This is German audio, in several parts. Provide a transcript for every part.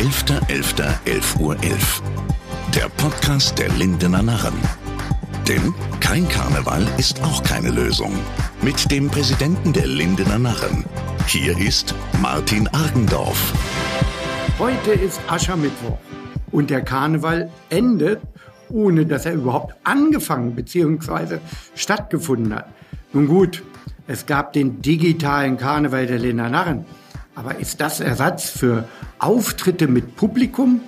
11.11.11 Uhr. 11. Der Podcast der Lindener Narren. Denn kein Karneval ist auch keine Lösung. Mit dem Präsidenten der Lindener Narren. Hier ist Martin Argendorf. Heute ist Aschermittwoch und der Karneval endet, ohne dass er überhaupt angefangen bzw. stattgefunden hat. Nun gut, es gab den digitalen Karneval der Lindener Narren. Aber ist das Ersatz für Auftritte mit Publikum?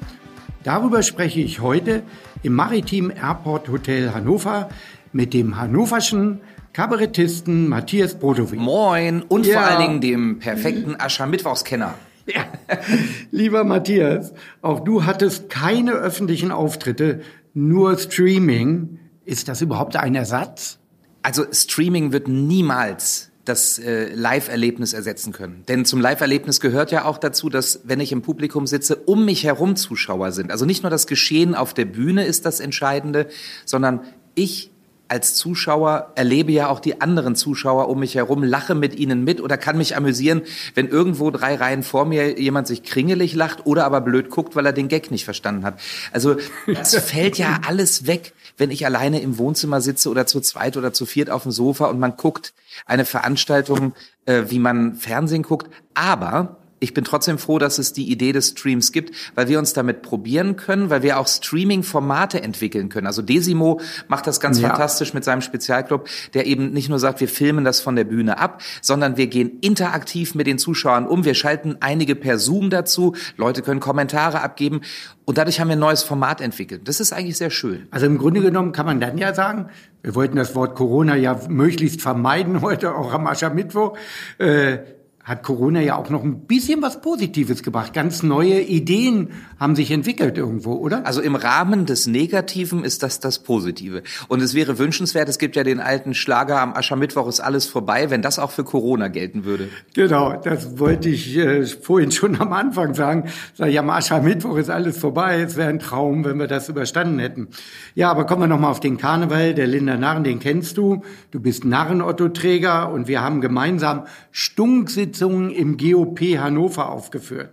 Darüber spreche ich heute im Maritim Airport Hotel Hannover mit dem hannoverschen Kabarettisten Matthias Brodowitz. Moin und ja. vor allen Dingen dem perfekten Aschermittwochskenner. Ja. Lieber Matthias, auch du hattest keine öffentlichen Auftritte, nur Streaming. Ist das überhaupt ein Ersatz? Also Streaming wird niemals das äh, Live-Erlebnis ersetzen können. Denn zum Live-Erlebnis gehört ja auch dazu, dass, wenn ich im Publikum sitze, um mich herum Zuschauer sind. Also nicht nur das Geschehen auf der Bühne ist das Entscheidende, sondern ich als Zuschauer erlebe ja auch die anderen Zuschauer um mich herum, lache mit ihnen mit oder kann mich amüsieren, wenn irgendwo drei Reihen vor mir jemand sich kringelig lacht oder aber blöd guckt, weil er den Gag nicht verstanden hat. Also das fällt ja alles weg, wenn ich alleine im Wohnzimmer sitze oder zu zweit oder zu viert auf dem Sofa und man guckt eine Veranstaltung, äh, wie man Fernsehen guckt. Aber ich bin trotzdem froh, dass es die Idee des Streams gibt, weil wir uns damit probieren können, weil wir auch Streaming-Formate entwickeln können. Also Desimo macht das ganz ja. fantastisch mit seinem Spezialclub, der eben nicht nur sagt, wir filmen das von der Bühne ab, sondern wir gehen interaktiv mit den Zuschauern um. Wir schalten einige per Zoom dazu. Leute können Kommentare abgeben. Und dadurch haben wir ein neues Format entwickelt. Das ist eigentlich sehr schön. Also im Grunde genommen kann man dann ja sagen, wir wollten das Wort Corona ja möglichst vermeiden heute, auch am Aschermittwoch. Äh, hat Corona ja auch noch ein bisschen was Positives gebracht. Ganz neue Ideen haben sich entwickelt irgendwo, oder? Also im Rahmen des Negativen ist das das Positive. Und es wäre wünschenswert, es gibt ja den alten Schlager, am Aschermittwoch ist alles vorbei, wenn das auch für Corona gelten würde. Genau, das wollte ich äh, vorhin schon am Anfang sagen. Sag ich, am Aschermittwoch ist alles vorbei. Es wäre ein Traum, wenn wir das überstanden hätten. Ja, aber kommen wir nochmal auf den Karneval. Der Linder Narren, den kennst du. Du bist Narren-Otto-Träger und wir haben gemeinsam Stunksitz Sitzungen im GOP Hannover aufgeführt.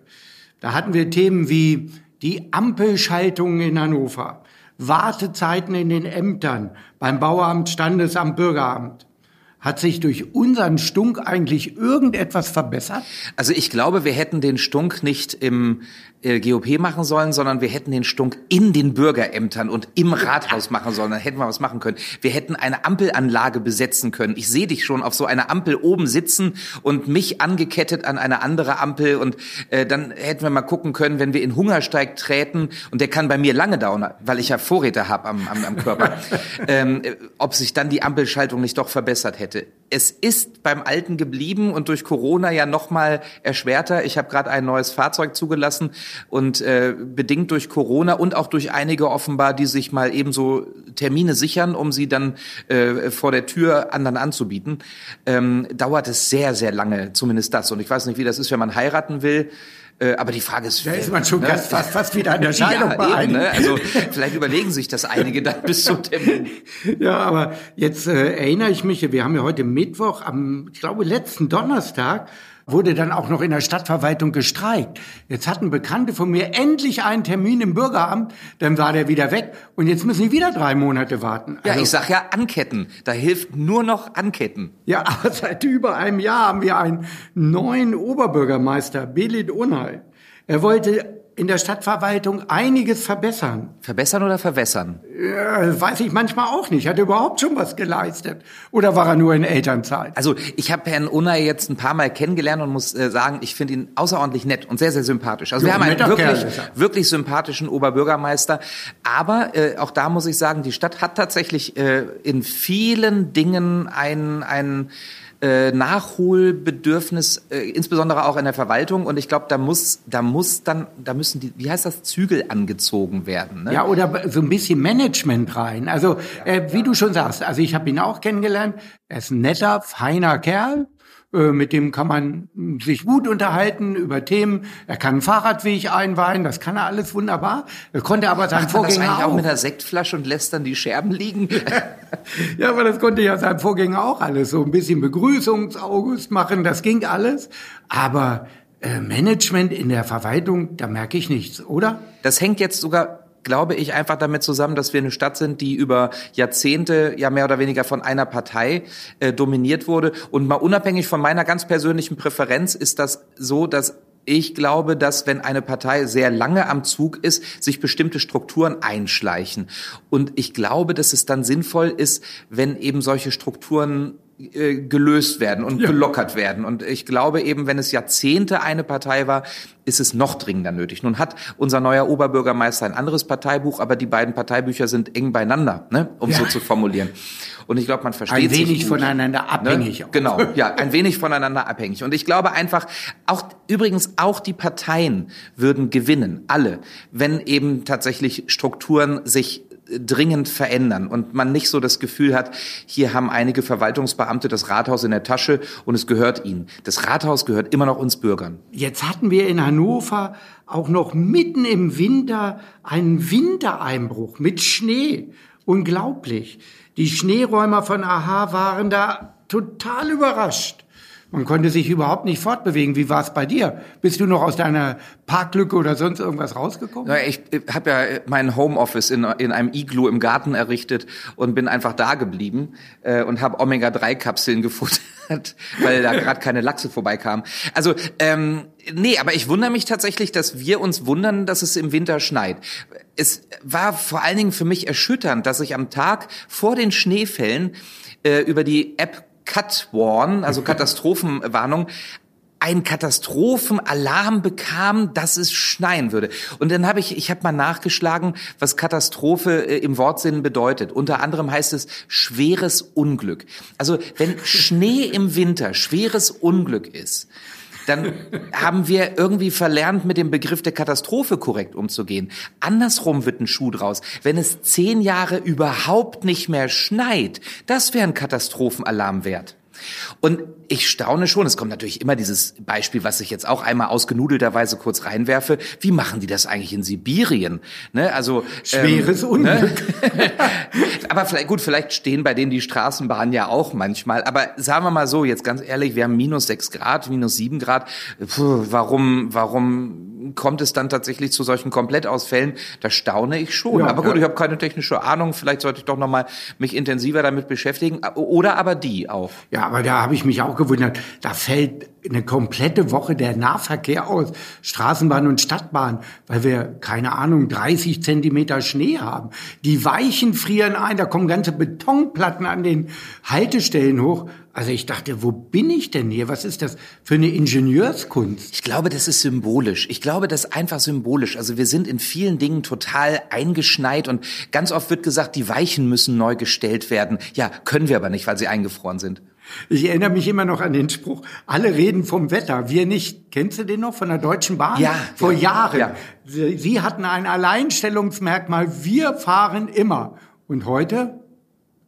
Da hatten wir Themen wie die Ampelschaltungen in Hannover, Wartezeiten in den Ämtern, beim Bauamt, Standesamt, Bürgeramt. Hat sich durch unseren Stunk eigentlich irgendetwas verbessert? Also ich glaube, wir hätten den Stunk nicht im äh, GOP machen sollen, sondern wir hätten den Stunk in den Bürgerämtern und im Rathaus machen sollen. Dann hätten wir was machen können. Wir hätten eine Ampelanlage besetzen können. Ich sehe dich schon auf so einer Ampel oben sitzen und mich angekettet an eine andere Ampel und äh, dann hätten wir mal gucken können, wenn wir in Hungersteig treten und der kann bei mir lange dauern, weil ich ja Vorräte habe am, am, am Körper, ähm, ob sich dann die Ampelschaltung nicht doch verbessert hätte. Es ist beim Alten geblieben und durch Corona ja noch mal erschwerter. Ich habe gerade ein neues Fahrzeug zugelassen und äh, bedingt durch Corona und auch durch einige offenbar, die sich mal eben so Termine sichern, um sie dann äh, vor der Tür anderen anzubieten, ähm, dauert es sehr, sehr lange, zumindest das. Und ich weiß nicht, wie das ist, wenn man heiraten will. Äh, aber die Frage ist, da ist man schon ne? fast, fast wieder an der Scheidung ja, eben, ne? Also vielleicht überlegen sich das einige dann bis zum Termin. Ja, aber jetzt äh, erinnere ich mich, wir haben ja heute Mittwoch, am, ich glaube, letzten Donnerstag wurde dann auch noch in der Stadtverwaltung gestreikt. Jetzt hatten Bekannte von mir endlich einen Termin im Bürgeramt, dann war der wieder weg und jetzt müssen die wieder drei Monate warten. Ja, also, ich sag ja anketten. Da hilft nur noch anketten. Ja, aber seit über einem Jahr haben wir einen neuen Oberbürgermeister, Belit Unheil. Er wollte in der Stadtverwaltung einiges verbessern. Verbessern oder verwässern? Ja, weiß ich manchmal auch nicht. Hat er überhaupt schon was geleistet? Oder war er nur in Elternzeit? Also ich habe Herrn Unai jetzt ein paar Mal kennengelernt und muss äh, sagen, ich finde ihn außerordentlich nett und sehr, sehr sympathisch. Also so, wir haben einen wirklich, wirklich sympathischen Oberbürgermeister. Aber äh, auch da muss ich sagen, die Stadt hat tatsächlich äh, in vielen Dingen ein, ein äh, Nachholbedürfnis, äh, insbesondere auch in der Verwaltung. Und ich glaube, da muss, da muss dann, da müssen die, wie heißt das, Zügel angezogen werden. Ne? Ja, oder so ein bisschen Management rein. Also äh, wie du schon sagst, also ich habe ihn auch kennengelernt. Er ist ein netter, feiner Kerl. Äh, mit dem kann man sich gut unterhalten über Themen. Er kann einen Fahrradweg einweihen, das kann er alles wunderbar. Er konnte aber sein Vorgänger das auch. auch mit einer Sektflasche und lässt dann die Scherben liegen. ja, aber das konnte ja sein Vorgänger auch alles. So ein bisschen Begrüßungsaugust machen, das ging alles. Aber äh, Management in der Verwaltung, da merke ich nichts, oder? Das hängt jetzt sogar glaube ich, einfach damit zusammen, dass wir eine Stadt sind, die über Jahrzehnte ja mehr oder weniger von einer Partei äh, dominiert wurde. Und mal unabhängig von meiner ganz persönlichen Präferenz ist das so, dass ich glaube, dass wenn eine Partei sehr lange am Zug ist, sich bestimmte Strukturen einschleichen. Und ich glaube, dass es dann sinnvoll ist, wenn eben solche Strukturen gelöst werden und ja. gelockert werden. Und ich glaube eben, wenn es Jahrzehnte eine Partei war, ist es noch dringender nötig. Nun hat unser neuer Oberbürgermeister ein anderes Parteibuch, aber die beiden Parteibücher sind eng beieinander, ne? um ja. so zu formulieren. Und ich glaube, man versteht ein wenig sich voneinander ne? abhängig. Ne? Genau, ja, ein wenig voneinander abhängig. Und ich glaube einfach, auch übrigens auch die Parteien würden gewinnen, alle, wenn eben tatsächlich Strukturen sich dringend verändern und man nicht so das Gefühl hat, hier haben einige Verwaltungsbeamte das Rathaus in der Tasche und es gehört ihnen. Das Rathaus gehört immer noch uns Bürgern. Jetzt hatten wir in Hannover auch noch mitten im Winter einen Wintereinbruch mit Schnee. Unglaublich. Die Schneeräumer von AHA waren da total überrascht. Man konnte sich überhaupt nicht fortbewegen. Wie war es bei dir? Bist du noch aus deiner Parklücke oder sonst irgendwas rausgekommen? Ja, ich habe ja mein Homeoffice in, in einem Iglu im Garten errichtet und bin einfach da geblieben äh, und habe Omega-3-Kapseln gefuttert, weil da gerade keine Lachse vorbeikamen. Also, ähm, nee, aber ich wundere mich tatsächlich, dass wir uns wundern, dass es im Winter schneit. Es war vor allen Dingen für mich erschütternd, dass ich am Tag vor den Schneefällen äh, über die App Cut Warn, also Katastrophenwarnung, ein Katastrophenalarm bekam, dass es schneien würde. Und dann habe ich, ich habe mal nachgeschlagen, was Katastrophe äh, im Wortsinn bedeutet. Unter anderem heißt es schweres Unglück. Also wenn Schnee im Winter schweres Unglück ist, dann haben wir irgendwie verlernt, mit dem Begriff der Katastrophe korrekt umzugehen. Andersrum wird ein Schuh draus. Wenn es zehn Jahre überhaupt nicht mehr schneit, das wäre ein Katastrophenalarm wert. Und ich staune schon, es kommt natürlich immer dieses Beispiel, was ich jetzt auch einmal ausgenudelterweise kurz reinwerfe. Wie machen die das eigentlich in Sibirien? Ne? Also schweres ähm, ne? Unglück. Ne? aber vielleicht gut, vielleicht stehen bei denen die Straßenbahnen ja auch manchmal. Aber sagen wir mal so, jetzt ganz ehrlich, wir haben minus sechs Grad, minus sieben Grad. Puh, warum, warum kommt es dann tatsächlich zu solchen Komplettausfällen? Da staune ich schon. Ja, aber gut, ja. ich habe keine technische Ahnung. Vielleicht sollte ich doch noch mal mich intensiver damit beschäftigen. Oder aber die auch. Ja, aber da habe ich mich auch gewundert. Da fällt eine komplette Woche der Nahverkehr aus, Straßenbahn und Stadtbahn, weil wir, keine Ahnung, 30 Zentimeter Schnee haben. Die Weichen frieren ein, da kommen ganze Betonplatten an den Haltestellen hoch. Also ich dachte, wo bin ich denn hier? Was ist das für eine Ingenieurskunst? Ich glaube, das ist symbolisch. Ich glaube, das ist einfach symbolisch. Also wir sind in vielen Dingen total eingeschneit und ganz oft wird gesagt, die Weichen müssen neu gestellt werden. Ja, können wir aber nicht, weil sie eingefroren sind. Ich erinnere mich immer noch an den Spruch, alle reden vom Wetter, wir nicht. Kennst du den noch von der Deutschen Bahn? Ja. Vor ja, Jahren. Ja. Sie, Sie hatten ein Alleinstellungsmerkmal, wir fahren immer. Und heute?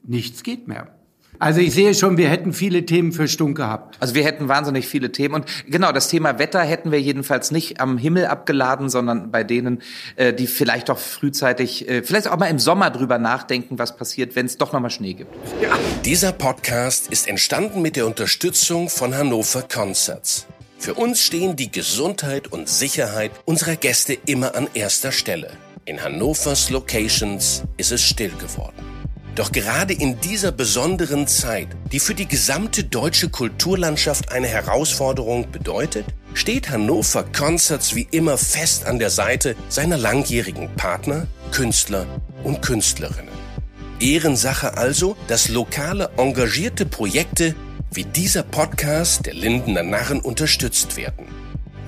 Nichts geht mehr. Also ich sehe schon, wir hätten viele Themen für Stunk gehabt. Also wir hätten wahnsinnig viele Themen. Und genau, das Thema Wetter hätten wir jedenfalls nicht am Himmel abgeladen, sondern bei denen, äh, die vielleicht doch frühzeitig, äh, vielleicht auch mal im Sommer drüber nachdenken, was passiert, wenn es doch nochmal Schnee gibt. Ja. Dieser Podcast ist entstanden mit der Unterstützung von Hannover Concerts. Für uns stehen die Gesundheit und Sicherheit unserer Gäste immer an erster Stelle. In Hannovers Locations ist es still geworden. Doch gerade in dieser besonderen Zeit, die für die gesamte deutsche Kulturlandschaft eine Herausforderung bedeutet, steht Hannover Concerts wie immer fest an der Seite seiner langjährigen Partner, Künstler und Künstlerinnen. Ehrensache also, dass lokale engagierte Projekte wie dieser Podcast der Lindener Narren unterstützt werden.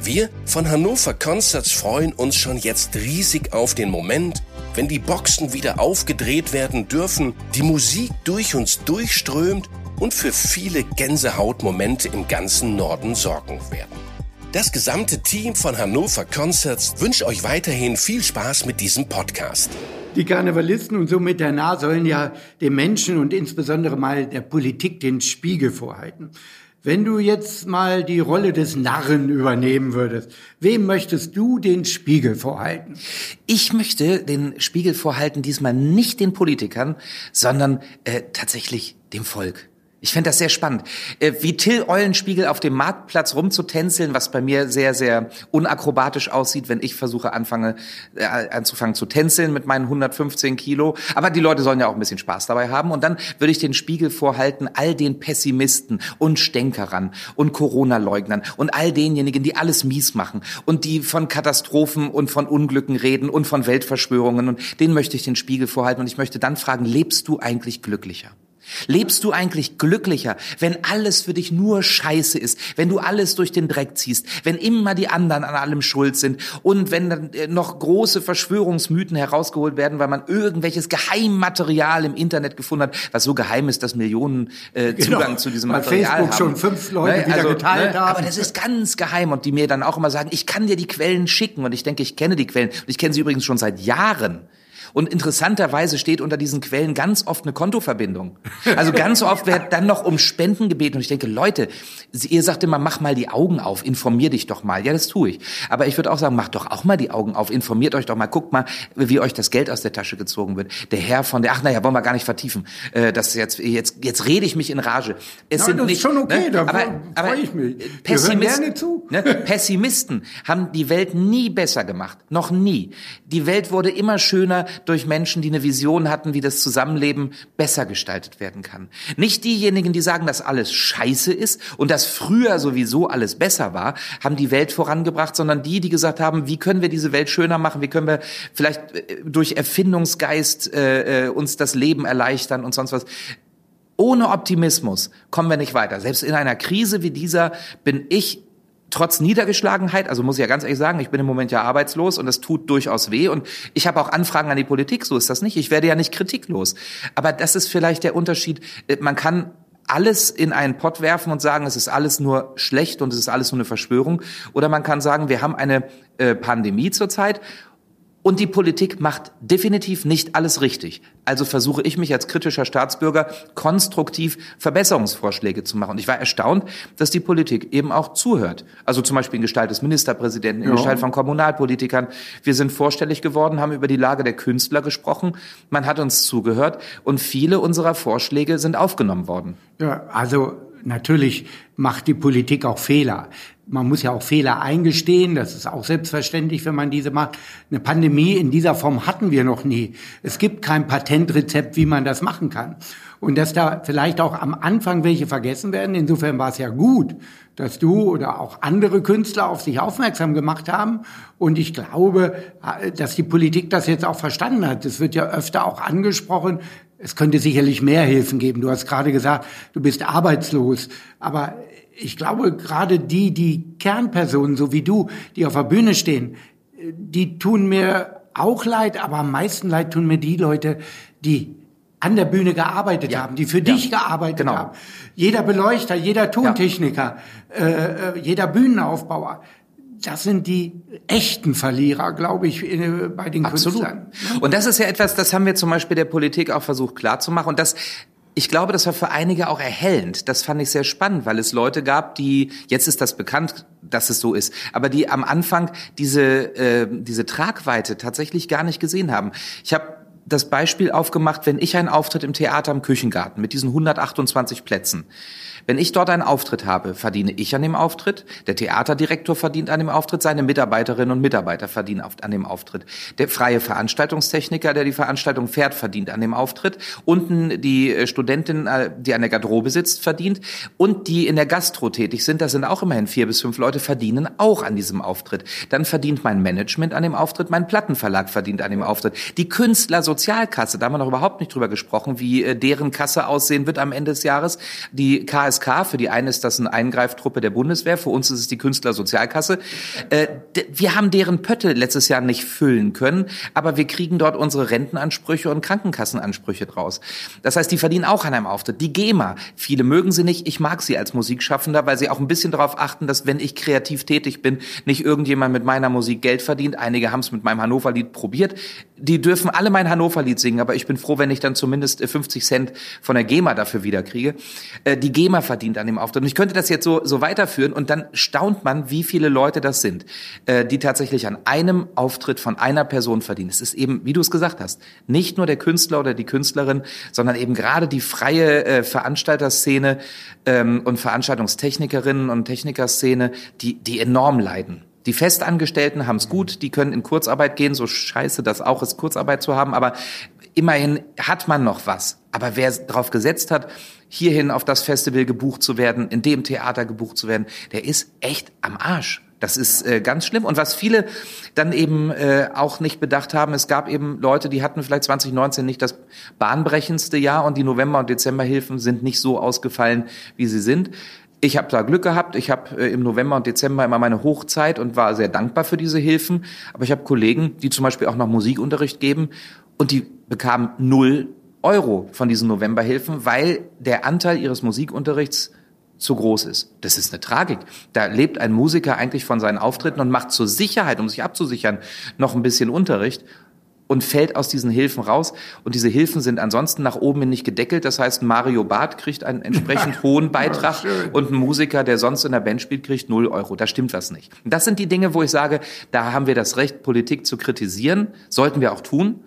Wir von Hannover Concerts freuen uns schon jetzt riesig auf den Moment, wenn die Boxen wieder aufgedreht werden dürfen, die Musik durch uns durchströmt und für viele Gänsehautmomente im ganzen Norden sorgen werden. Das gesamte Team von Hannover Concerts wünscht euch weiterhin viel Spaß mit diesem Podcast. Die Karnevalisten und somit der Nah sollen ja dem Menschen und insbesondere mal der Politik den Spiegel vorhalten. Wenn du jetzt mal die Rolle des Narren übernehmen würdest, wem möchtest du den Spiegel vorhalten? Ich möchte den Spiegel vorhalten, diesmal nicht den Politikern, sondern äh, tatsächlich dem Volk. Ich fände das sehr spannend. Äh, wie Till Eulenspiegel auf dem Marktplatz rumzutänzeln, was bei mir sehr, sehr unakrobatisch aussieht, wenn ich versuche, anfange, äh, anzufangen zu tänzeln mit meinen 115 Kilo. Aber die Leute sollen ja auch ein bisschen Spaß dabei haben. Und dann würde ich den Spiegel vorhalten, all den Pessimisten und Stänkerern und Corona-Leugnern und all denjenigen, die alles mies machen und die von Katastrophen und von Unglücken reden und von Weltverschwörungen. Und denen möchte ich den Spiegel vorhalten. Und ich möchte dann fragen, lebst du eigentlich glücklicher? Lebst du eigentlich glücklicher, wenn alles für dich nur Scheiße ist, wenn du alles durch den Dreck ziehst, wenn immer die anderen an allem schuld sind und wenn dann äh, noch große Verschwörungsmythen herausgeholt werden, weil man irgendwelches Geheimmaterial im Internet gefunden hat, was so geheim ist, dass Millionen äh, genau. Zugang genau, zu diesem Material Facebook haben. schon fünf Leute ne? wieder also, geteilt ne? haben. Aber das ist ganz geheim und die mir dann auch immer sagen, ich kann dir die Quellen schicken und ich denke, ich kenne die Quellen und ich kenne sie übrigens schon seit Jahren. Und interessanterweise steht unter diesen Quellen ganz oft eine Kontoverbindung. Also ganz oft wird dann noch um Spenden gebeten. Und ich denke, Leute, ihr sagt immer, mach mal die Augen auf, informier dich doch mal. Ja, das tue ich. Aber ich würde auch sagen, macht doch auch mal die Augen auf, informiert euch doch mal, guckt mal, wie euch das Geld aus der Tasche gezogen wird. Der Herr von der, ach naja, wollen wir gar nicht vertiefen. Äh, das jetzt, jetzt, jetzt rede ich mich in Rage. Es ja, sind das nicht, ist schon okay, ne? da aber ich mich. Pessimisten, zu. Ne? Pessimisten haben die Welt nie besser gemacht. Noch nie. Die Welt wurde immer schöner durch Menschen, die eine Vision hatten, wie das Zusammenleben besser gestaltet werden kann. Nicht diejenigen, die sagen, dass alles scheiße ist und dass früher sowieso alles besser war, haben die Welt vorangebracht, sondern die, die gesagt haben, wie können wir diese Welt schöner machen, wie können wir vielleicht äh, durch Erfindungsgeist äh, äh, uns das Leben erleichtern und sonst was. Ohne Optimismus kommen wir nicht weiter. Selbst in einer Krise wie dieser bin ich trotz Niedergeschlagenheit, also muss ich ja ganz ehrlich sagen, ich bin im Moment ja arbeitslos und das tut durchaus weh und ich habe auch Anfragen an die Politik, so ist das nicht. Ich werde ja nicht kritiklos. Aber das ist vielleicht der Unterschied. Äh, man kann alles in einen Pott werfen und sagen, es ist alles nur schlecht und es ist alles nur eine Verschwörung. Oder man kann sagen, wir haben eine äh, Pandemie zurzeit und die Politik macht definitiv nicht alles richtig. Also versuche ich mich als kritischer Staatsbürger konstruktiv Verbesserungsvorschläge zu machen. Und ich war erstaunt, dass die Politik eben auch zuhört. Also zum Beispiel in Gestalt des Ministerpräsidenten, in ja. Gestalt von Kommunalpolitikern. Wir sind vorstellig geworden, haben über die Lage der Künstler gesprochen. Man hat uns zugehört und viele unserer Vorschläge sind aufgenommen worden. Ja, also natürlich macht die Politik auch Fehler man muss ja auch Fehler eingestehen, das ist auch selbstverständlich, wenn man diese macht. Eine Pandemie in dieser Form hatten wir noch nie. Es gibt kein Patentrezept, wie man das machen kann. Und dass da vielleicht auch am Anfang welche vergessen werden, insofern war es ja gut, dass du oder auch andere Künstler auf sich aufmerksam gemacht haben. Und ich glaube, dass die Politik das jetzt auch verstanden hat. Es wird ja öfter auch angesprochen, es könnte sicherlich mehr Hilfen geben. Du hast gerade gesagt, du bist arbeitslos. Aber ich glaube, gerade die, die Kernpersonen, so wie du, die auf der Bühne stehen, die tun mir auch leid, aber am meisten leid tun mir die Leute, die an der Bühne gearbeitet ja. haben, die für ja. dich gearbeitet genau. haben. Jeder Beleuchter, jeder Tontechniker, ja. äh, äh jeder Bühnenaufbauer. Das sind die echten Verlierer, glaube ich, bei den Absolut. Künstlern. Und das ist ja etwas, das haben wir zum Beispiel der Politik auch versucht klarzumachen. Und das ich glaube, das war für einige auch erhellend. Das fand ich sehr spannend, weil es Leute gab, die, jetzt ist das bekannt, dass es so ist, aber die am Anfang diese, äh, diese Tragweite tatsächlich gar nicht gesehen haben. Ich habe das Beispiel aufgemacht, wenn ich einen Auftritt im Theater am Küchengarten mit diesen 128 Plätzen, wenn ich dort einen Auftritt habe, verdiene ich an dem Auftritt, der Theaterdirektor verdient an dem Auftritt, seine Mitarbeiterinnen und Mitarbeiter verdienen an dem Auftritt, der freie Veranstaltungstechniker, der die Veranstaltung fährt, verdient an dem Auftritt, unten die äh, Studentin, äh, die an der Garderobe sitzt, verdient. Und die in der Gastro tätig sind, das sind auch immerhin vier bis fünf Leute, verdienen auch an diesem Auftritt. Dann verdient mein Management an dem Auftritt, mein Plattenverlag verdient an dem Auftritt, die Künstlersozialkasse, da haben wir noch überhaupt nicht drüber gesprochen, wie äh, deren Kasse aussehen wird am Ende des Jahres, die KS KSK. Für die einen ist das eine Eingreiftruppe der Bundeswehr, für uns ist es die Künstlersozialkasse. Äh, wir haben deren Pötte letztes Jahr nicht füllen können, aber wir kriegen dort unsere Rentenansprüche und Krankenkassenansprüche draus. Das heißt, die verdienen auch an einem Auftritt. Die GEMA, viele mögen sie nicht, ich mag sie als Musikschaffender, weil sie auch ein bisschen darauf achten, dass wenn ich kreativ tätig bin, nicht irgendjemand mit meiner Musik Geld verdient. Einige haben es mit meinem Hannover-Lied probiert. Die dürfen alle mein Hannover-Lied singen, aber ich bin froh, wenn ich dann zumindest 50 äh, Cent von der GEMA dafür wiederkriege. Äh, die GEMA verdient an dem Auftritt. Und ich könnte das jetzt so, so weiterführen und dann staunt man, wie viele Leute das sind, äh, die tatsächlich an einem Auftritt von einer Person verdienen. Es ist eben, wie du es gesagt hast, nicht nur der Künstler oder die Künstlerin, sondern eben gerade die freie äh, Veranstalterszene ähm, und Veranstaltungstechnikerinnen und Technikerszene, die, die enorm leiden. Die Festangestellten haben es gut, die können in Kurzarbeit gehen, so scheiße das auch ist, Kurzarbeit zu haben, aber immerhin hat man noch was. Aber wer darauf gesetzt hat, hierhin auf das Festival gebucht zu werden, in dem Theater gebucht zu werden, der ist echt am Arsch. Das ist äh, ganz schlimm. Und was viele dann eben äh, auch nicht bedacht haben, es gab eben Leute, die hatten vielleicht 2019 nicht das bahnbrechendste Jahr und die November- und Dezemberhilfen sind nicht so ausgefallen, wie sie sind. Ich habe da Glück gehabt. Ich habe äh, im November und Dezember immer meine Hochzeit und war sehr dankbar für diese Hilfen. Aber ich habe Kollegen, die zum Beispiel auch noch Musikunterricht geben und die bekamen null Euro von diesen Novemberhilfen, weil der Anteil ihres Musikunterrichts zu groß ist. Das ist eine Tragik. Da lebt ein Musiker eigentlich von seinen Auftritten und macht zur Sicherheit, um sich abzusichern, noch ein bisschen Unterricht und fällt aus diesen Hilfen raus. Und diese Hilfen sind ansonsten nach oben hin nicht gedeckelt. Das heißt, Mario Barth kriegt einen entsprechend hohen Beitrag und ein Musiker, der sonst in der Band spielt, kriegt null Euro. Da stimmt was nicht. Und das sind die Dinge, wo ich sage, da haben wir das Recht, Politik zu kritisieren. Sollten wir auch tun.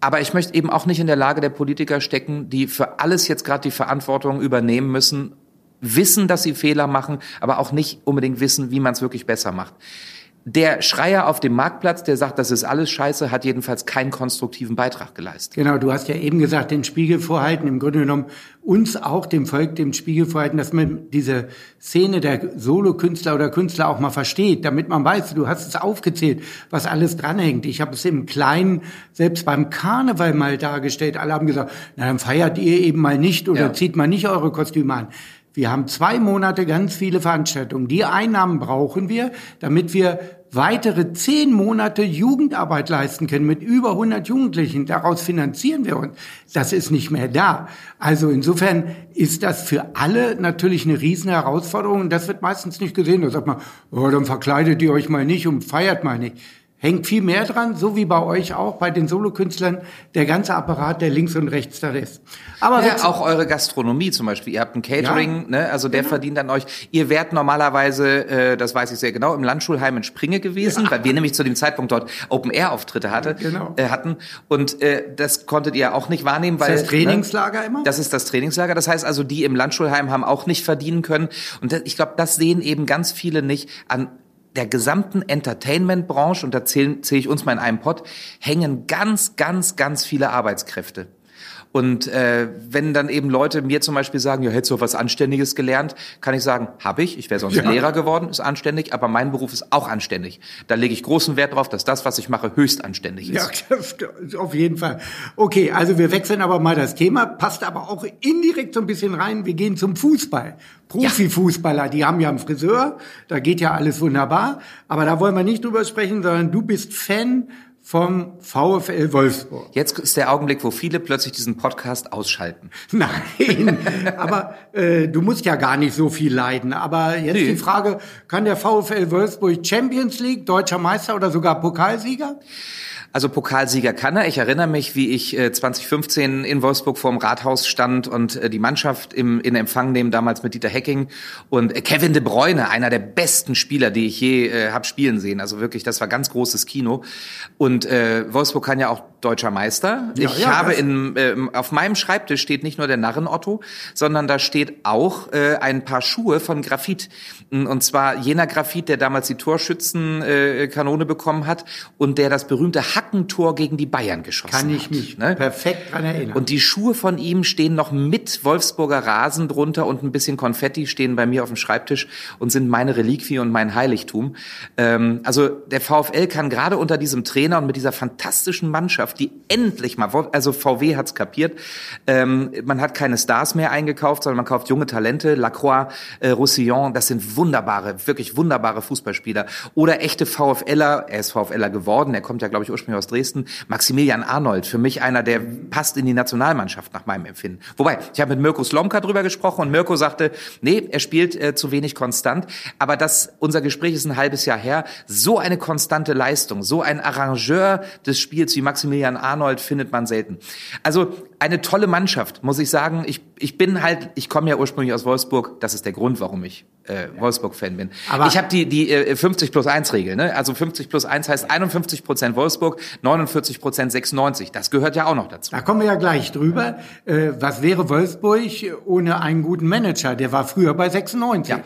Aber ich möchte eben auch nicht in der Lage der Politiker stecken, die für alles jetzt gerade die Verantwortung übernehmen müssen, wissen, dass sie Fehler machen, aber auch nicht unbedingt wissen, wie man es wirklich besser macht. Der Schreier auf dem Marktplatz, der sagt, das ist alles scheiße, hat jedenfalls keinen konstruktiven Beitrag geleistet. Genau, du hast ja eben gesagt, den Spiegel vorhalten, im Grunde genommen uns auch, dem Volk, dem Spiegel vorhalten, dass man diese Szene der Solokünstler oder Künstler auch mal versteht, damit man weiß, du hast es aufgezählt, was alles dranhängt. Ich habe es im Kleinen, selbst beim Karneval mal dargestellt. Alle haben gesagt, na dann feiert ihr eben mal nicht oder ja. zieht mal nicht eure Kostüme an. Wir haben zwei Monate ganz viele Veranstaltungen. Die Einnahmen brauchen wir, damit wir weitere zehn Monate Jugendarbeit leisten können mit über 100 Jugendlichen. Daraus finanzieren wir uns. Das ist nicht mehr da. Also insofern ist das für alle natürlich eine riesen Herausforderung. Und das wird meistens nicht gesehen. Da sagt man, oh, dann verkleidet ihr euch mal nicht und feiert mal nicht hängt viel mehr dran, so wie bei euch auch, bei den Solokünstlern, der ganze Apparat, der links und rechts da ist. Aber ja, auch eure Gastronomie zum Beispiel. Ihr habt ein Catering, ja. ne? also der genau. verdient an euch. Ihr wärt normalerweise, äh, das weiß ich sehr genau, im Landschulheim in Springe gewesen, ja. weil wir nämlich zu dem Zeitpunkt dort Open-Air-Auftritte hatte, genau. äh, hatten. Und äh, das konntet ihr auch nicht wahrnehmen, weil... Das ist das Trainingslager ne? immer? Das ist das Trainingslager. Das heißt also, die im Landschulheim haben auch nicht verdienen können. Und das, ich glaube, das sehen eben ganz viele nicht an der gesamten Entertainment-Branche, und da zähle zähl ich uns mal in einem Pott, hängen ganz, ganz, ganz viele Arbeitskräfte. Und äh, wenn dann eben Leute mir zum Beispiel sagen, ja, hättest du was Anständiges gelernt, kann ich sagen, habe ich. Ich wäre sonst ja. Lehrer geworden, ist anständig, aber mein Beruf ist auch anständig. Da lege ich großen Wert drauf, dass das, was ich mache, höchst anständig ist. Ja, auf jeden Fall. Okay, also wir wechseln aber mal das Thema, passt aber auch indirekt so ein bisschen rein. Wir gehen zum Fußball. Profifußballer, die haben ja einen Friseur, da geht ja alles wunderbar. Aber da wollen wir nicht drüber sprechen, sondern du bist Fan vom VfL Wolfsburg. Jetzt ist der Augenblick, wo viele plötzlich diesen Podcast ausschalten. Nein, aber äh, du musst ja gar nicht so viel leiden. Aber jetzt nee. die Frage, kann der VfL Wolfsburg Champions League, deutscher Meister oder sogar Pokalsieger? Also Pokalsieger kann er. Ich erinnere mich, wie ich 2015 äh, in Wolfsburg vorm Rathaus stand und äh, die Mannschaft im, in Empfang nehmen, damals mit Dieter Hecking und äh, Kevin de Bruyne, einer der besten Spieler, die ich je äh, habe spielen sehen. Also wirklich, das war ganz großes Kino. Und äh, Wolfsburg kann ja auch deutscher Meister. Ja, ich ja, habe in, äh, auf meinem Schreibtisch steht nicht nur der Narren Otto, sondern da steht auch äh, ein paar Schuhe von Graphit. Und zwar jener Graphit, der damals die Torschützenkanone äh, bekommen hat und der das berühmte Hackentor gegen die Bayern geschossen Kann ich mich ne? perfekt dran erinnern. Und die Schuhe von ihm stehen noch mit Wolfsburger Rasen drunter und ein bisschen Konfetti stehen bei mir auf dem Schreibtisch und sind meine Reliquie und mein Heiligtum. Ähm, also der VfL kann gerade unter diesem Trainer und mit dieser fantastischen Mannschaft, die endlich mal, also VW hat's kapiert, ähm, man hat keine Stars mehr eingekauft, sondern man kauft junge Talente, Lacroix, äh, Roussillon, das sind wunderbare, wirklich wunderbare Fußballspieler. Oder echte VfLer, er ist VfLer geworden, er kommt ja, glaube ich, ursprünglich aus Dresden, Maximilian Arnold, für mich einer, der passt in die Nationalmannschaft nach meinem Empfinden. Wobei, ich habe mit Mirko Slomka drüber gesprochen und Mirko sagte, nee, er spielt äh, zu wenig konstant. Aber das, unser Gespräch ist ein halbes Jahr her, so eine konstante Leistung, so ein Arrangeur des Spiels wie Maximilian Maximilian Arnold findet man selten. Also eine tolle Mannschaft, muss ich sagen. Ich, ich bin halt, ich komme ja ursprünglich aus Wolfsburg. Das ist der Grund, warum ich äh, Wolfsburg-Fan bin. Aber ich habe die, die äh, 50 plus 1 Regel. Ne? Also 50 plus 1 heißt 51 Prozent Wolfsburg, 49 Prozent 96. Das gehört ja auch noch dazu. Da kommen wir ja gleich drüber. Äh, was wäre Wolfsburg ohne einen guten Manager? Der war früher bei 96. Ja.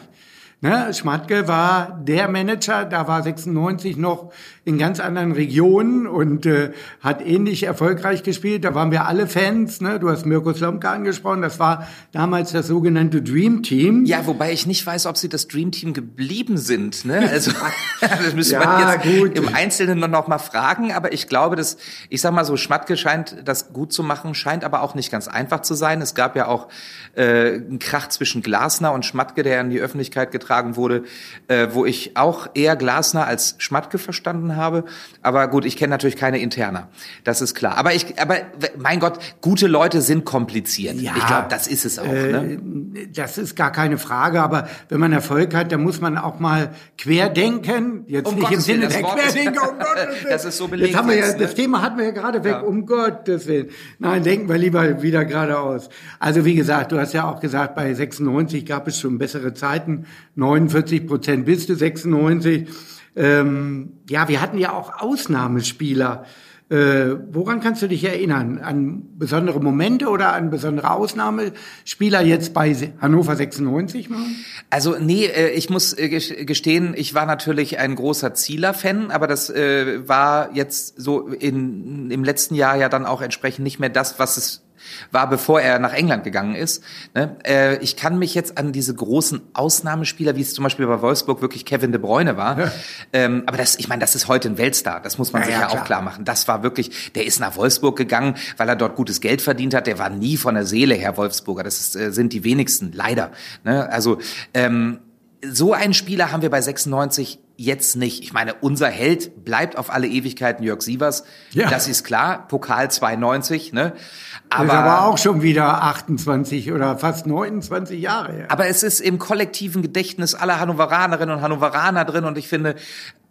Ne, Schmatke war der Manager, da war 96 noch in ganz anderen Regionen und äh, hat ähnlich erfolgreich gespielt. Da waren wir alle Fans. Ne? Du hast Mirko Slomka angesprochen. Das war damals das sogenannte Dream Team. Ja, wobei ich nicht weiß, ob sie das Dream Team geblieben sind. Ne? Also das müsste ja, man jetzt gut. im Einzelnen noch mal fragen. Aber ich glaube, dass ich sag mal so, Schmatke scheint das gut zu machen, scheint aber auch nicht ganz einfach zu sein. Es gab ja auch äh, einen Krach zwischen Glasner und Schmatke, der in die Öffentlichkeit getragen wurde, äh, wo ich auch eher Glasner als Schmatke verstanden habe. Aber gut, ich kenne natürlich keine Interna. Das ist klar. Aber ich, aber mein Gott, gute Leute sind kompliziert. Ja, ich glaube, das ist es auch. Äh, ne? Das ist gar keine Frage. Aber wenn man Erfolg hat, dann muss man auch mal querdenken. Jetzt um nicht Gottes im Sinne der Querdenker, um Gottes. Das ist so belegt. Jetzt haben wir ja, ne? Das Thema hatten wir ja gerade weg, ja. um Gottes Willen. Nein, denken wir lieber wieder geradeaus. Also wie gesagt, du hast ja auch gesagt, bei 96 gab es schon bessere Zeiten. 49 Prozent bis zu 96. Ähm, ja, wir hatten ja auch Ausnahmespieler. Äh, woran kannst du dich erinnern? An besondere Momente oder an besondere Ausnahmespieler jetzt bei Hannover 96 mal? Also nee, äh, ich muss äh, gestehen, ich war natürlich ein großer Zieler-Fan, aber das äh, war jetzt so in, im letzten Jahr ja dann auch entsprechend nicht mehr das, was es war, bevor er nach England gegangen ist. Ne? Äh, ich kann mich jetzt an diese großen Ausnahmespieler, wie es zum Beispiel bei Wolfsburg wirklich Kevin de Bruyne war, ja. ähm, aber das, ich meine, das ist heute ein Weltstar, das muss man ja, sich ja, ja auch klar machen. Das war wirklich, der ist nach Wolfsburg gegangen, weil er dort gutes Geld verdient hat, der war nie von der Seele her Wolfsburger, das ist, äh, sind die wenigsten, leider. Ne? Also ähm, so einen Spieler haben wir bei 96 jetzt nicht. Ich meine, unser Held bleibt auf alle Ewigkeiten Jörg Sievers. Ja. Das ist klar. Pokal 92, ne? Aber, das ist aber auch schon wieder 28 oder fast 29 Jahre her. Aber es ist im kollektiven Gedächtnis aller Hannoveranerinnen und Hannoveraner drin und ich finde,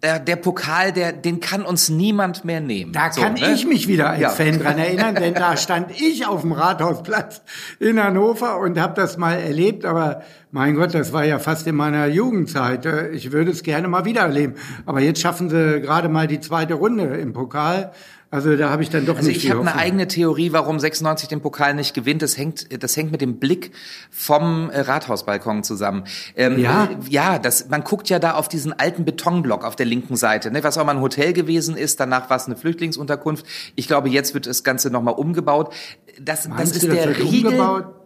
der, der Pokal, der, den kann uns niemand mehr nehmen. Da so, kann ne? ich mich wieder als ja. Fan dran erinnern, denn da stand ich auf dem Rathausplatz in Hannover und habe das mal erlebt, aber mein Gott, das war ja fast in meiner Jugendzeit. Ich würde es gerne mal wieder erleben. Aber jetzt schaffen sie gerade mal die zweite Runde im Pokal. Also da habe ich dann doch also nicht. Ich habe eine eigene Theorie, warum 96 den Pokal nicht gewinnt. Das hängt, das hängt mit dem Blick vom äh, Rathausbalkon zusammen. Ähm, ja, ja, das, man guckt ja da auf diesen alten Betonblock auf der linken Seite, ne, was auch mal ein Hotel gewesen ist. Danach war es eine Flüchtlingsunterkunft. Ich glaube, jetzt wird das Ganze nochmal umgebaut. Das, das ist der Riegel. Umgebaut?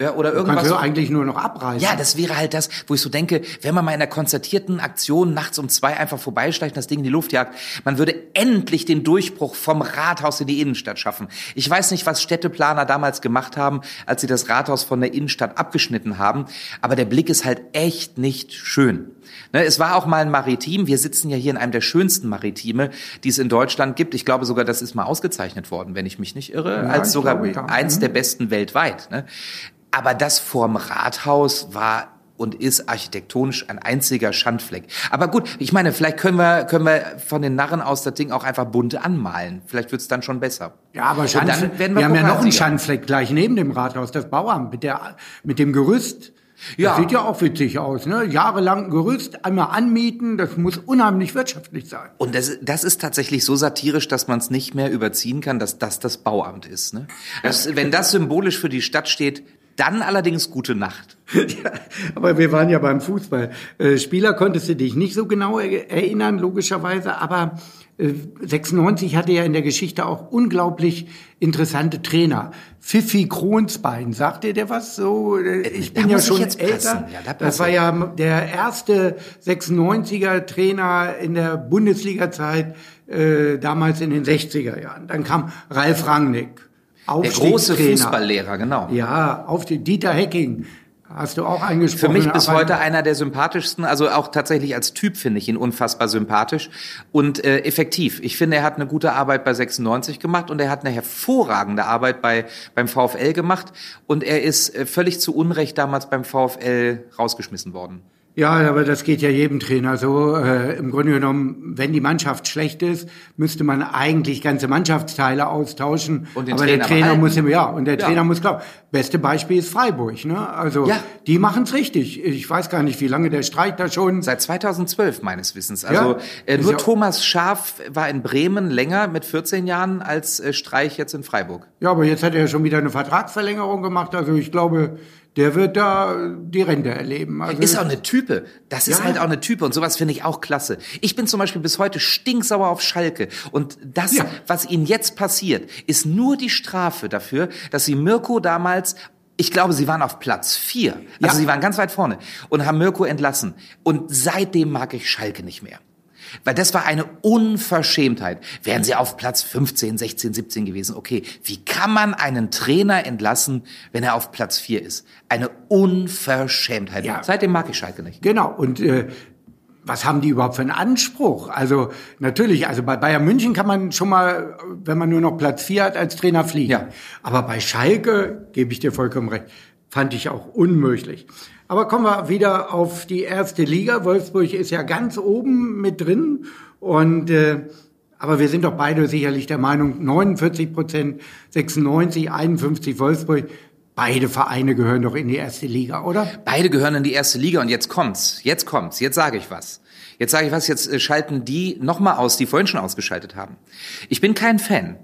Ja, oder irgendwas. Kannst du eigentlich nur noch abreißen. Ja, das wäre halt das, wo ich so denke, wenn man mal in einer konzertierten Aktion nachts um zwei einfach vorbeischleicht und das Ding in die Luft jagt, man würde endlich den Durchbruch vom Rathaus in die Innenstadt schaffen. Ich weiß nicht, was Städteplaner damals gemacht haben, als sie das Rathaus von der Innenstadt abgeschnitten haben, aber der Blick ist halt echt nicht schön. Ne, es war auch mal ein Maritim. Wir sitzen ja hier in einem der schönsten Maritime, die es in Deutschland gibt. Ich glaube sogar, das ist mal ausgezeichnet worden, wenn ich mich nicht irre, ja, als sogar eins der besten weltweit. Ne? Aber das vorm Rathaus war und ist architektonisch ein einziger Schandfleck. Aber gut, ich meine, vielleicht können wir, können wir von den Narren aus das Ding auch einfach bunt anmalen. Vielleicht wird's dann schon besser. Ja, aber Schandfleck, wir, wir haben ja noch einen Schandfleck gleich neben dem Rathaus, das Bauamt mit, der, mit dem Gerüst. Ja. Das sieht ja auch witzig aus, ne? Jahrelang Gerüst, einmal anmieten, das muss unheimlich wirtschaftlich sein. Und das, das ist tatsächlich so satirisch, dass man es nicht mehr überziehen kann, dass das das Bauamt ist. Ne? Das, wenn das symbolisch für die Stadt steht, dann allerdings gute Nacht. ja, aber wir waren ja beim Fußball. Äh, Spieler konntest du dich nicht so genau erinnern, logischerweise, aber 96 äh, hatte ja in der Geschichte auch unglaublich interessante Trainer. Pfiffi Kronsbein, sagt dir der was so? Äh, ich bin ja schon älter. Ja, da das war ja der erste 96er Trainer in der Bundesliga-Zeit, äh, damals in den 60er Jahren. Dann kam Ralf Rangnick. Der große Fußballlehrer, genau. Ja, auf den Dieter Hecking. Hast du auch eingesprochen? Für mich bis heute einer der sympathischsten, also auch tatsächlich als Typ finde ich ihn unfassbar sympathisch und äh, effektiv. Ich finde, er hat eine gute Arbeit bei 96 gemacht und er hat eine hervorragende Arbeit bei beim VfL gemacht und er ist äh, völlig zu Unrecht damals beim VfL rausgeschmissen worden. Ja, aber das geht ja jedem Trainer so. Äh, Im Grunde genommen, wenn die Mannschaft schlecht ist, müsste man eigentlich ganze Mannschaftsteile austauschen. Und den aber Trainer der Trainer behalten. muss ja und der Ja. Trainer muss glauben. Beste Beispiel ist Freiburg. Ne? Also Ja. die machen's richtig. Ich weiß gar nicht, wie lange der Streik da schon. Seit 2012 meines Wissens. Also Ja, äh, nur ja- Thomas Schaf war in Bremen länger mit 14 Jahren als äh, Streich jetzt in Freiburg. Ja, aber jetzt hat er schon wieder eine Vertragsverlängerung gemacht. Also ich glaube, der wird da die Rente erleben. Also Ist auch eine Type. Das ist Ja. halt auch eine Type und sowas finde ich auch klasse. Ich bin zum Beispiel bis heute stinksauer auf Schalke und das, Ja. was ihnen jetzt passiert, ist nur die Strafe dafür, dass sie Mirko damals ich glaube, sie waren auf Platz vier. Also Ja. sie waren ganz weit vorne und haben Mirko entlassen. Und seitdem mag ich Schalke nicht mehr. Weil das war eine Unverschämtheit. Wären sie auf Platz 15, 16, 17 gewesen, okay. Wie kann man einen Trainer entlassen, wenn er auf Platz 4 ist? Eine Unverschämtheit. Ja. Seitdem mag ich Schalke nicht. Genau. Und äh, was haben die überhaupt für einen Anspruch? Also natürlich, also bei Bayern München kann man schon mal, wenn man nur noch Platz vier hat, als Trainer fliegen. Ja. Aber bei Schalke, gebe ich dir vollkommen recht, fand ich auch unmöglich. Aber kommen wir wieder auf die erste Liga. Wolfsburg ist ja ganz oben mit drin. Und äh, aber wir sind doch beide sicherlich der Meinung, 49 Prozent, 96, 51 Wolfsburg. Beide Vereine gehören doch in die erste Liga, oder? Beide gehören in die erste Liga und jetzt kommt's. Jetzt kommt's. Jetzt sage ich was. Jetzt sage ich was. Jetzt äh, schalten die nochmal aus, die vorhin schon ausgeschaltet haben. Ich bin kein Fan,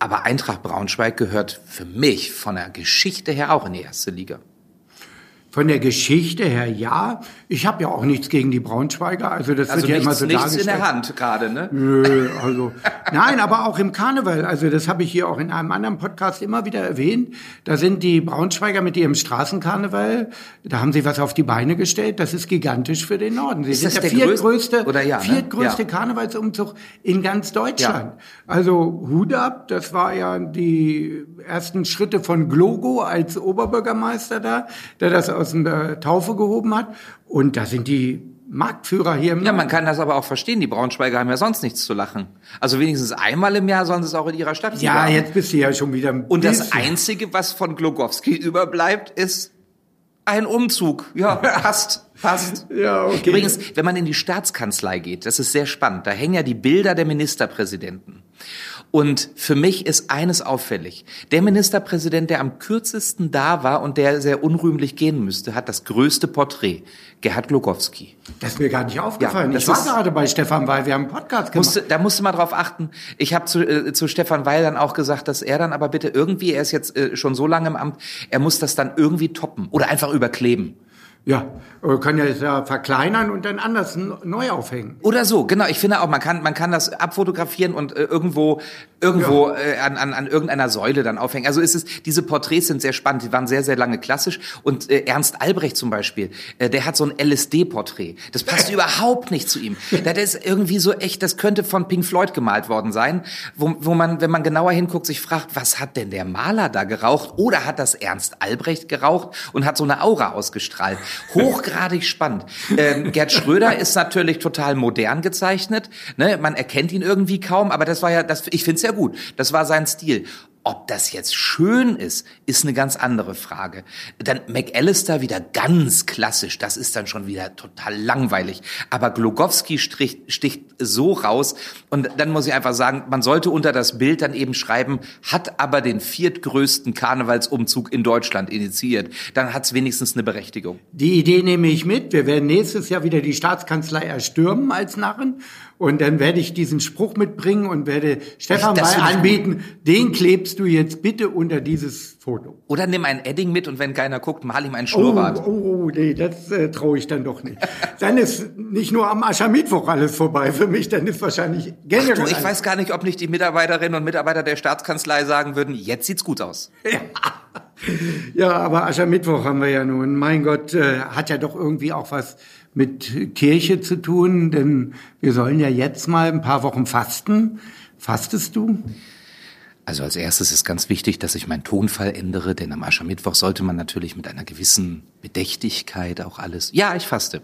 aber Eintracht Braunschweig gehört für mich von der Geschichte her auch in die erste Liga. Von der Geschichte her ja. Ich habe ja auch nichts gegen die Braunschweiger. Also das Also wird ja nichts, immer so nichts in dargestellt. der Hand gerade, ne? Nö, also nein, aber auch im Karneval. Also das habe ich hier auch in einem anderen Podcast immer wieder erwähnt. Da sind die Braunschweiger mit ihrem Straßenkarneval. Da haben sie was auf die Beine gestellt. Das ist gigantisch für den Norden. Sie Ist sind das der der größte- viertgrößte, oder ja, ne? viertgrößte Ja. Karnevalsumzug in ganz Deutschland. Also Hut ab. Das war ja die ersten Schritte von Glogo als Oberbürgermeister da, der das aus der Taufe gehoben hat. Und da sind die Marktführer hier im Ja, man kann das aber auch verstehen. Die Braunschweiger haben ja sonst nichts zu lachen. Also wenigstens einmal im Jahr sollen sie es auch in ihrer Stadt Ja, haben. jetzt bist du ja schon wieder ein Und das Einzige, was von Glogowski überbleibt, ist ein Umzug. Ja, passt, passt. Ja, okay. Übrigens, wenn man in die Staatskanzlei geht, das ist sehr spannend, da hängen ja die Bilder der Ministerpräsidenten. Und für mich ist eines auffällig. Der Ministerpräsident, der am kürzesten da war und der sehr unrühmlich gehen müsste, hat das größte Porträt. Gerhard Glogowski. Das ist mir gar nicht aufgefallen. Ja, das ich war ist- gerade bei Stefan Weil, wir haben einen Podcast gemacht. Musste, da musste man drauf achten. Ich habe zu, äh, zu Stefan Weil dann auch gesagt, dass er dann aber bitte irgendwie, er ist jetzt äh, schon so lange im Amt, er muss das dann irgendwie toppen oder einfach überkleben. Ja, können ja ja verkleinern und dann anders neu aufhängen. Oder so, genau. Ich finde auch, man kann, man kann das abfotografieren und äh, irgendwo, irgendwo äh, an, an, an irgendeiner Säule dann aufhängen. Also ist es, diese Porträts sind sehr spannend. Die waren sehr, sehr lange klassisch. Und äh, Ernst Albrecht zum Beispiel, äh, der hat so ein LSD-Porträt. Das passt überhaupt nicht zu ihm. Das ist irgendwie so echt, das könnte von Pink Floyd gemalt worden sein, wo, wo man, wenn man genauer hinguckt, sich fragt, was hat denn der Maler da geraucht? Oder hat das Ernst Albrecht geraucht und hat so eine Aura ausgestrahlt? Hochgradig spannend. Ähm, Gerd Schröder ist natürlich total modern gezeichnet. Ne? Man erkennt ihn irgendwie kaum, aber das war ja, das, ich find's ja gut. Das war sein Stil. Ob das jetzt schön ist, ist eine ganz andere Frage. Dann McAllister wieder ganz klassisch, das ist dann schon wieder total langweilig. Aber Glogowski sticht, so raus. Und dann muss ich einfach sagen, man sollte unter das Bild dann eben schreiben, hat aber den viertgrößten Karnevalsumzug in Deutschland initiiert. Dann hat's wenigstens eine Berechtigung. Die Idee nehme ich mit. Wir werden nächstes Jahr wieder die Staatskanzlei erstürmen als Narren. Und dann werde ich diesen Spruch mitbringen und werde Stefan ich anbieten, den klebst du jetzt bitte unter dieses Foto. Oder nimm ein Edding mit und wenn keiner guckt, mal ihm einen Schnurrbart. oh, oh, nee, das äh, traue ich dann doch nicht. Dann ist nicht nur am Aschermittwoch alles vorbei für mich, dann ist wahrscheinlich generell. Du, ich alles- weiß gar nicht, ob nicht die Mitarbeiterinnen und Mitarbeiter der Staatskanzlei sagen würden, jetzt sieht's gut aus. Ja, aber Aschermittwoch haben wir ja nun. Mein Gott, äh, hat ja doch irgendwie auch was mit Kirche zu tun, denn wir sollen ja jetzt mal ein paar Wochen fasten. Fastest du? Also als erstes ist ganz wichtig, dass ich meinen Tonfall ändere, denn am Aschermittwoch sollte man natürlich mit einer gewissen Bedächtigkeit auch alles. Ja, ich faste.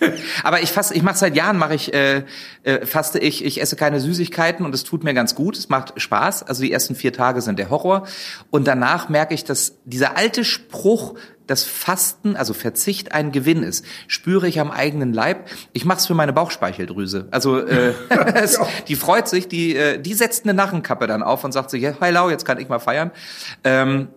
Aber ich faste, ich mache seit Jahren mache ich äh, äh, faste ich, ich esse keine Süßigkeiten und es tut mir ganz gut, es macht Spaß. Also die ersten vier Tage sind der Horror und danach merke ich, dass dieser alte Spruch dass Fasten, also Verzicht, ein Gewinn ist. Spüre ich am eigenen Leib. Ich mache es für meine Bauchspeicheldrüse. Also äh, es, die freut sich, die, äh, die setzt eine Narrenkappe dann auf und sagt sich, ja, hello, jetzt kann ich mal feiern. Ähm,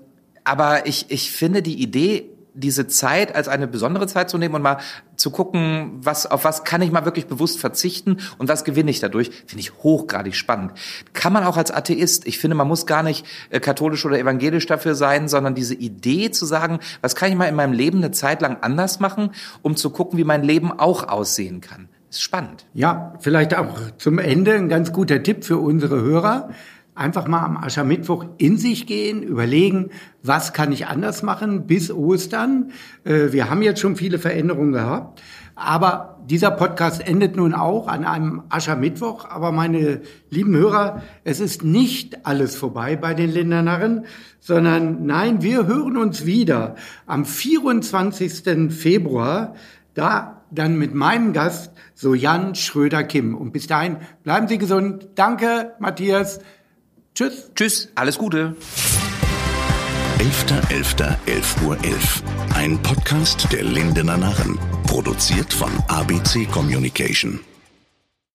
aber ich, ich finde die Idee diese Zeit als eine besondere Zeit zu nehmen und mal zu gucken, was, auf was kann ich mal wirklich bewusst verzichten und was gewinne ich dadurch, finde ich hochgradig spannend. Kann man auch als Atheist, ich finde, man muss gar nicht äh, katholisch oder evangelisch dafür sein, sondern diese Idee zu sagen, was kann ich mal in meinem Leben eine Zeit lang anders machen, um zu gucken, wie mein Leben auch aussehen kann. Ist spannend. Ja, vielleicht auch zum Ende ein ganz guter Tipp für unsere Hörer einfach mal am Aschermittwoch in sich gehen, überlegen, was kann ich anders machen bis Ostern. Äh, wir haben jetzt schon viele Veränderungen gehabt, aber dieser Podcast endet nun auch an einem Aschermittwoch. Aber meine lieben Hörer, es ist nicht alles vorbei bei den Lindernarren, sondern nein, wir hören uns wieder am 24. Februar, da dann mit meinem Gast, so Jan Schröder-Kim. Und bis dahin bleiben Sie gesund. Danke, Matthias. Tschüss. Tschüss, alles Gute. 11.11.11 .11 Uhr 11. Ein Podcast der Lindener Narren. Produziert von ABC Communication.